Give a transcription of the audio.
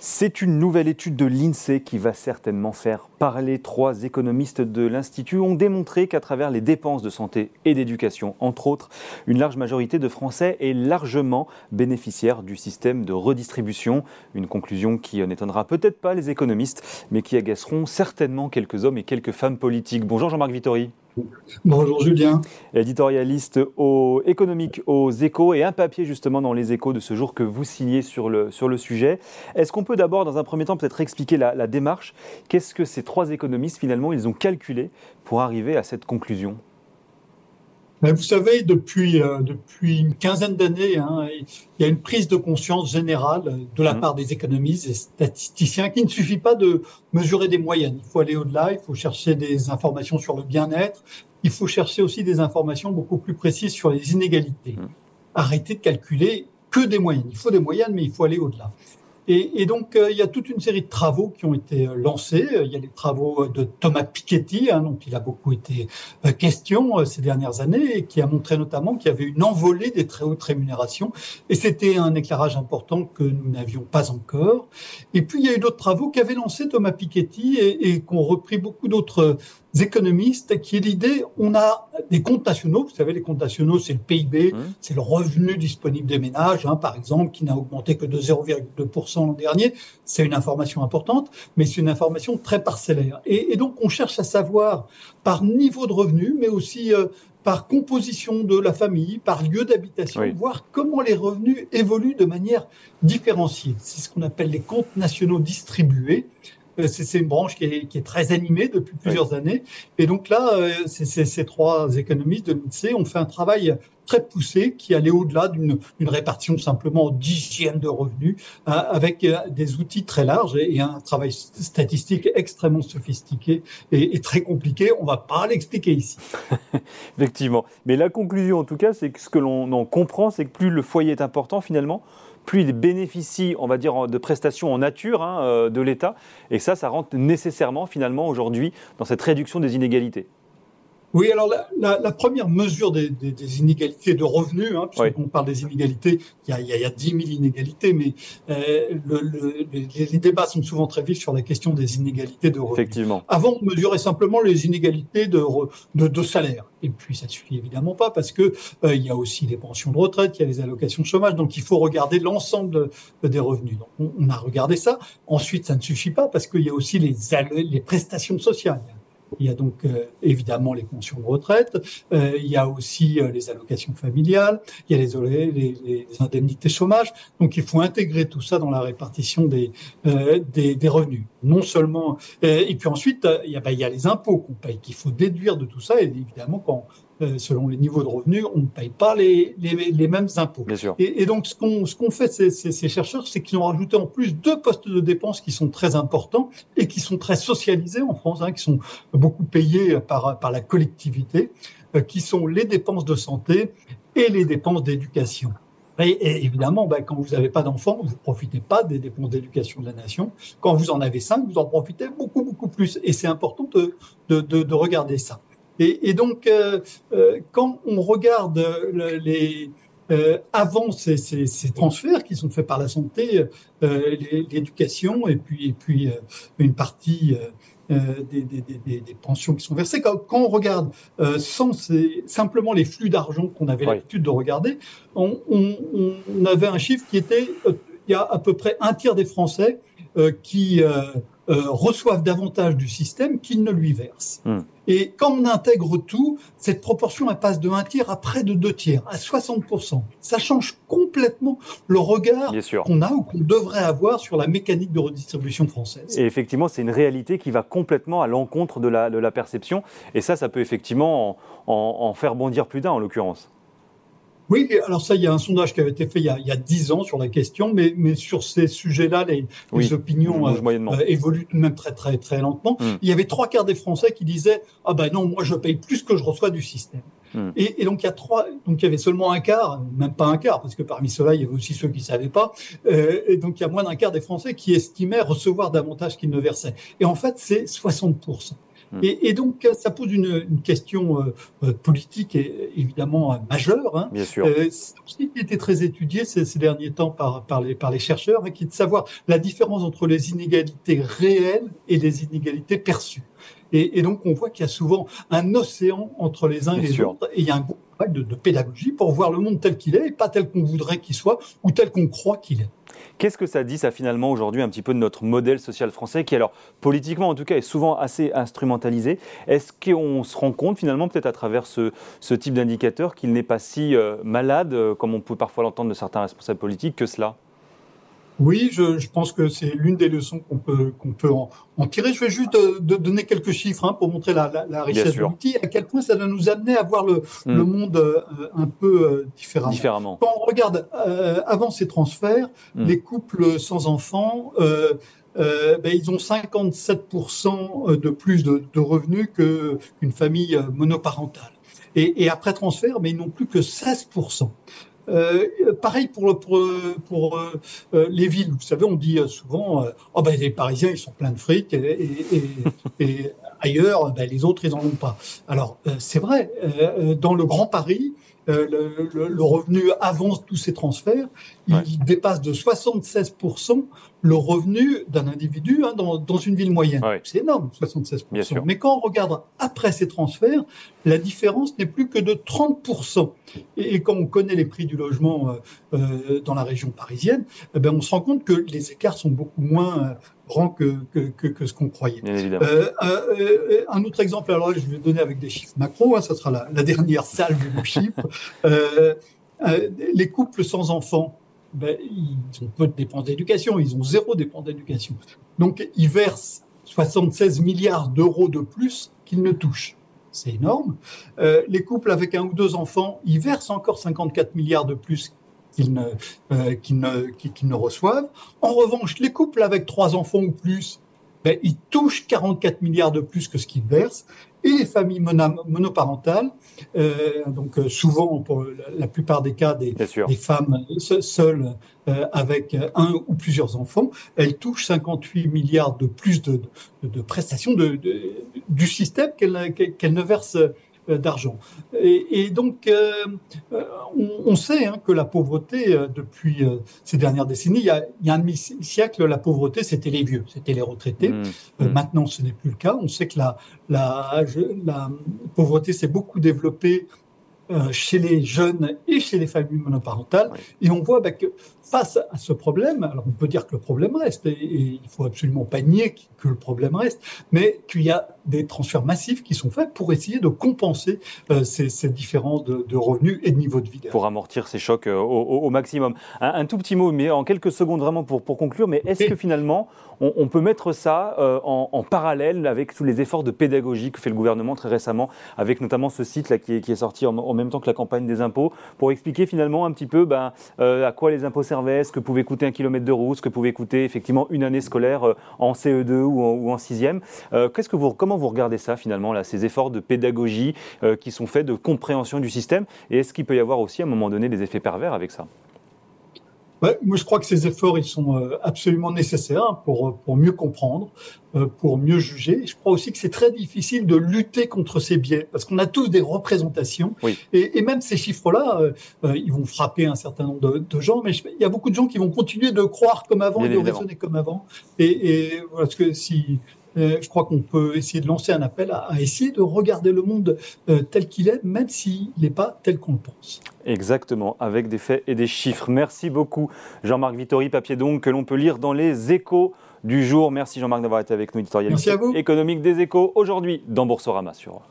C'est une nouvelle étude de l'INSEE qui va certainement faire parler. Trois économistes de l'Institut ont démontré qu'à travers les dépenses de santé et d'éducation, entre autres, une large majorité de Français est largement bénéficiaire du système de redistribution. Une conclusion qui n'étonnera peut-être pas les économistes, mais qui agaceront certainement quelques hommes et quelques femmes politiques. Bonjour Jean-Marc Vittori. Bonjour Julien. Éditorialiste économique aux échos et un papier justement dans les échos de ce jour que vous signez sur le, sur le sujet. Est-ce qu'on peut d'abord, dans un premier temps, peut-être expliquer la, la démarche? Qu'est-ce que ces trois économistes, finalement, ils ont calculé pour arriver à cette conclusion? Vous savez, depuis, euh, depuis une quinzaine d'années, hein, il y a une prise de conscience générale de la mmh. part des économistes et statisticiens qu'il ne suffit pas de mesurer des moyennes. Il faut aller au-delà, il faut chercher des informations sur le bien-être, il faut chercher aussi des informations beaucoup plus précises sur les inégalités. Mmh. Arrêter de calculer que des moyennes. Il faut des moyennes, mais il faut aller au-delà. Et, donc, euh, il y a toute une série de travaux qui ont été euh, lancés. Il y a les travaux de Thomas Piketty, hein, dont il a beaucoup été euh, question ces dernières années, et qui a montré notamment qu'il y avait une envolée des très hautes rémunérations. Et c'était un éclairage important que nous n'avions pas encore. Et puis, il y a eu d'autres travaux qu'avait lancé Thomas Piketty et, et qu'ont repris beaucoup d'autres économistes qui est l'idée, on a des comptes nationaux, vous savez, les comptes nationaux, c'est le PIB, mmh. c'est le revenu disponible des ménages, hein, par exemple, qui n'a augmenté que de 0,2% l'an dernier. C'est une information importante, mais c'est une information très parcellaire. Et, donc, on cherche à savoir par niveau de revenu, mais aussi euh, par composition de la famille, par lieu d'habitation, voir comment les revenus évoluent de manière différenciée. C'est ce qu'on appelle les comptes nationaux distribués. Euh, c'est une branche qui est, très animée depuis plusieurs années. Et donc là, euh, ces trois économistes de l'INSEE ont fait un travail très poussé qui allait au-delà d'une répartition simplement dixième de revenus, euh, avec des outils très larges et, un travail statistique extrêmement sophistiqué et, très compliqué. On va pas l'expliquer ici. Effectivement. Mais la conclusion, en tout cas, c'est que ce que l'on en comprend, c'est que plus le foyer est important, finalement, plus il bénéficie, on va dire, de prestations en nature hein, euh, de l'État. Et ça, ça rentre nécessairement, finalement, aujourd'hui, dans cette réduction des inégalités. Oui, alors la, première mesure des, inégalités de revenus, hein, puisqu'on parle des inégalités, il y, a, il, y a, 10 000 inégalités, mais euh, les, débats sont souvent très vifs sur la question des inégalités de revenus. Effectivement. Avant, on mesurait simplement les inégalités de, de, salaire. Et puis, ça ne suffit évidemment pas, parce que euh, il y a aussi les pensions de retraite, il y a les allocations de chômage, donc il faut regarder l'ensemble des revenus. Donc, on, a regardé ça. Ensuite, ça ne suffit pas, parce qu'il y a aussi les, les prestations sociales. Il y a donc euh, évidemment les pensions de retraite, euh, il y a aussi euh, les allocations familiales, il y a les, les, les, indemnités chômage. Donc il faut intégrer tout ça dans la répartition des, des, des, revenus. Non seulement et puis ensuite il y a, bah, il y a les impôts qu'on paye qu'il faut déduire de tout ça. Et évidemment quand euh, selon les niveaux de revenus, on ne paye pas les, les, mêmes impôts. Et, donc, ce qu'ont ce qu'on fait ces, ces, chercheurs, c'est qu'ils ont rajouté en plus deux postes de dépenses qui sont très importants et qui sont très socialisés en France, hein, qui sont beaucoup payés par, par la collectivité, euh, qui sont les dépenses de santé et les dépenses d'éducation. Et, évidemment, ben, quand vous n'avez pas d'enfants, vous ne profitez pas des dépenses d'éducation de la nation. Quand vous en avez cinq, vous en profitez beaucoup, beaucoup plus. Et c'est important de, de, de, de regarder ça. Et, et donc, euh, euh, quand on regarde les, euh, avant ces, ces, ces, transferts qui sont faits par la santé, euh, l'éducation et puis, et puis euh, une partie des, des, des, des, pensions qui sont versées. Quand, quand on regarde sans simplement les flux d'argent qu'on avait l'habitude de regarder, on, on, on, avait un chiffre qui était il y a à peu près un tiers des Français qui euh, reçoivent davantage du système qu'ils ne lui versent. Hmm. Et quand on intègre tout, cette proportion elle passe de un tiers à près de deux tiers, à 60%. Ça change complètement le regard qu'on a ou qu'on devrait avoir sur la mécanique de redistribution française. Et effectivement, c'est une réalité qui va complètement à l'encontre de la, de la perception. Et ça, ça peut effectivement en, en faire bondir plus d'un en l'occurrence. Oui, alors ça, il y a un sondage qui avait été fait il y a, 10 ans sur la question, mais, mais sur ces sujets-là, les, les opinions euh, euh, évoluent même très très très lentement. Hmm. Il y avait trois quarts des Français qui disaient ah ben non, moi je paye plus que je reçois du système. Hmm. Et, et, donc il y a trois, donc il y avait seulement un quart, même pas un quart, parce que parmi ceux-là il y avait aussi ceux qui savaient pas. Euh, et donc il y a moins d'un quart des Français qui estimaient recevoir davantage qu'ils ne versaient. Et en fait c'est 60 Hmm. Et, donc, ça pose une, question politique et, évidemment majeure. Hein. Bien sûr. qui a été très étudié ces, derniers temps par, par, les, par les chercheurs, et qui est de savoir la différence entre les inégalités réelles et les inégalités perçues. Et, donc, on voit qu'il y a souvent un océan entre les uns et les autres, et il y a un gros travail de, pédagogie pour voir le monde tel qu'il est, et pas tel qu'on voudrait qu'il soit, ou tel qu'on croit qu'il est. Qu'est-ce que ça dit, ça, finalement, aujourd'hui, un petit peu de notre modèle social français, qui, alors, politiquement, en tout cas, est souvent assez instrumentalisé? Est-ce qu'on se rend compte, finalement, peut-être à travers ce, type d'indicateur, qu'il n'est pas si euh, malade, euh, comme on peut parfois l'entendre de certains responsables politiques, que cela? Oui, je, je, pense que c'est l'une des leçons qu'on peut, qu'on peut en, en, tirer. Je vais juste euh, de, donner quelques chiffres hein, pour montrer la, la, la richesse de l'outil, à quel point ça va nous amener à voir le, hmm. le monde euh, un peu euh, différemment. différemment. Quand on regarde avant ces transferts, hmm. les couples sans enfants, ben, ils ont 57% de plus de, de revenus qu'une famille monoparentale. Et, et, après transfert, mais ils n'ont plus que 16%. Euh, pareil pour, pour, pour euh, euh, les villes. Vous savez, on dit souvent, oh ben, les Parisiens, ils sont pleins de fric, et, et, ailleurs, ben, les autres, ils n'en ont pas. Alors, c'est vrai, dans le Grand Paris, le, le, revenu avant tous ces transferts, il dépasse de 76% le revenu d'un individu hein, dans, dans, une ville moyenne. C'est énorme, 76%. Mais quand on regarde après ces transferts, la différence n'est plus que de 30%. Et, et, quand on connaît les prix du logement euh, euh, dans la région parisienne, eh ben on se rend compte que les écarts sont beaucoup moins euh, grands que, que, que, ce qu'on croyait. Euh, euh, un autre exemple, alors je vais donner avec des chiffres macro, hein, ça sera la, la dernière salle de chiffres. les couples sans enfants, ben, ils ont peu de dépenses d'éducation, ils ont zéro dépense d'éducation. Donc, ils versent 76 milliards d'euros de plus qu'ils ne touchent. C'est énorme. Euh, les couples avec un ou deux enfants, ils versent encore 54 milliards de plus qu'ils ne, euh, ne, ne reçoivent. En revanche, les couples avec trois enfants ou plus, ben, ils touchent 44 milliards de plus que ce qu'ils versent et les familles monoparentales, euh, donc euh, souvent pour la, plupart des cas des, des femmes seules euh, avec un ou plusieurs enfants, elles touchent 58 milliards de plus de, de, de prestations de, du système qu'elles qu'elles ne versent d'argent. Et, donc, euh, euh, on, sait hein, que la pauvreté, depuis ces dernières décennies, il y a, il un demi-siècle, la pauvreté, c'était les vieux, c'était les retraités. Mmh, mmh. maintenant, ce n'est plus le cas. On sait que la, la, la pauvreté s'est beaucoup développée euh, chez les jeunes et chez les familles monoparentales. Et on voit bah, que face à ce problème, alors on peut dire que le problème reste, et, il faut absolument pas nier que le problème reste, mais qu'il y a des transferts massifs qui sont faits pour essayer de compenser euh, ces, ces, différences de, de, revenus et de niveau de vie. Pour amortir ces chocs euh, au, au, maximum. Un, un, tout petit mot, mais en quelques secondes vraiment pour, pour conclure, mais est-ce que finalement on, peut mettre ça en, en, parallèle avec tous les efforts de pédagogie que fait le gouvernement très récemment, avec notamment ce site là qui est, sorti en, même temps que la campagne des impôts, pour expliquer finalement un petit peu ben, euh, à quoi les impôts servaient, ce que pouvait coûter un kilomètre de route, ce que pouvait coûter effectivement une année scolaire euh, en CE2 ou en, ou en sixième. Euh, qu'est-ce que vous, comment vous regardez ça finalement, là, ces efforts de pédagogie qui sont faits de compréhension du système? Et est-ce qu'il peut y avoir aussi à un moment donné des effets pervers avec ça? Moi, je crois que ces efforts, ils sont euh, absolument nécessaires pour, pour mieux comprendre, euh, pour mieux juger. Je crois aussi que c'est très difficile de lutter contre ces biais, parce qu'on a tous des représentations. Et, et, même ces chiffres-là, euh, ils vont frapper un certain nombre de, de, gens, mais il y a beaucoup de gens qui vont continuer de croire comme avant et de raisonner comme avant. Et, et parce que si euh, je crois qu'on peut essayer de lancer un appel à, essayer de regarder le monde euh, tel qu'il est, même s'il n'est pas tel qu'on le pense. Exactement, avec des faits et des chiffres. Merci beaucoup Jean-Marc Vittori, papier donc que l'on peut lire dans les échos du jour. Merci Jean-Marc d'avoir été avec nous, éditorialiste économique des échos, aujourd'hui dans Boursorama sur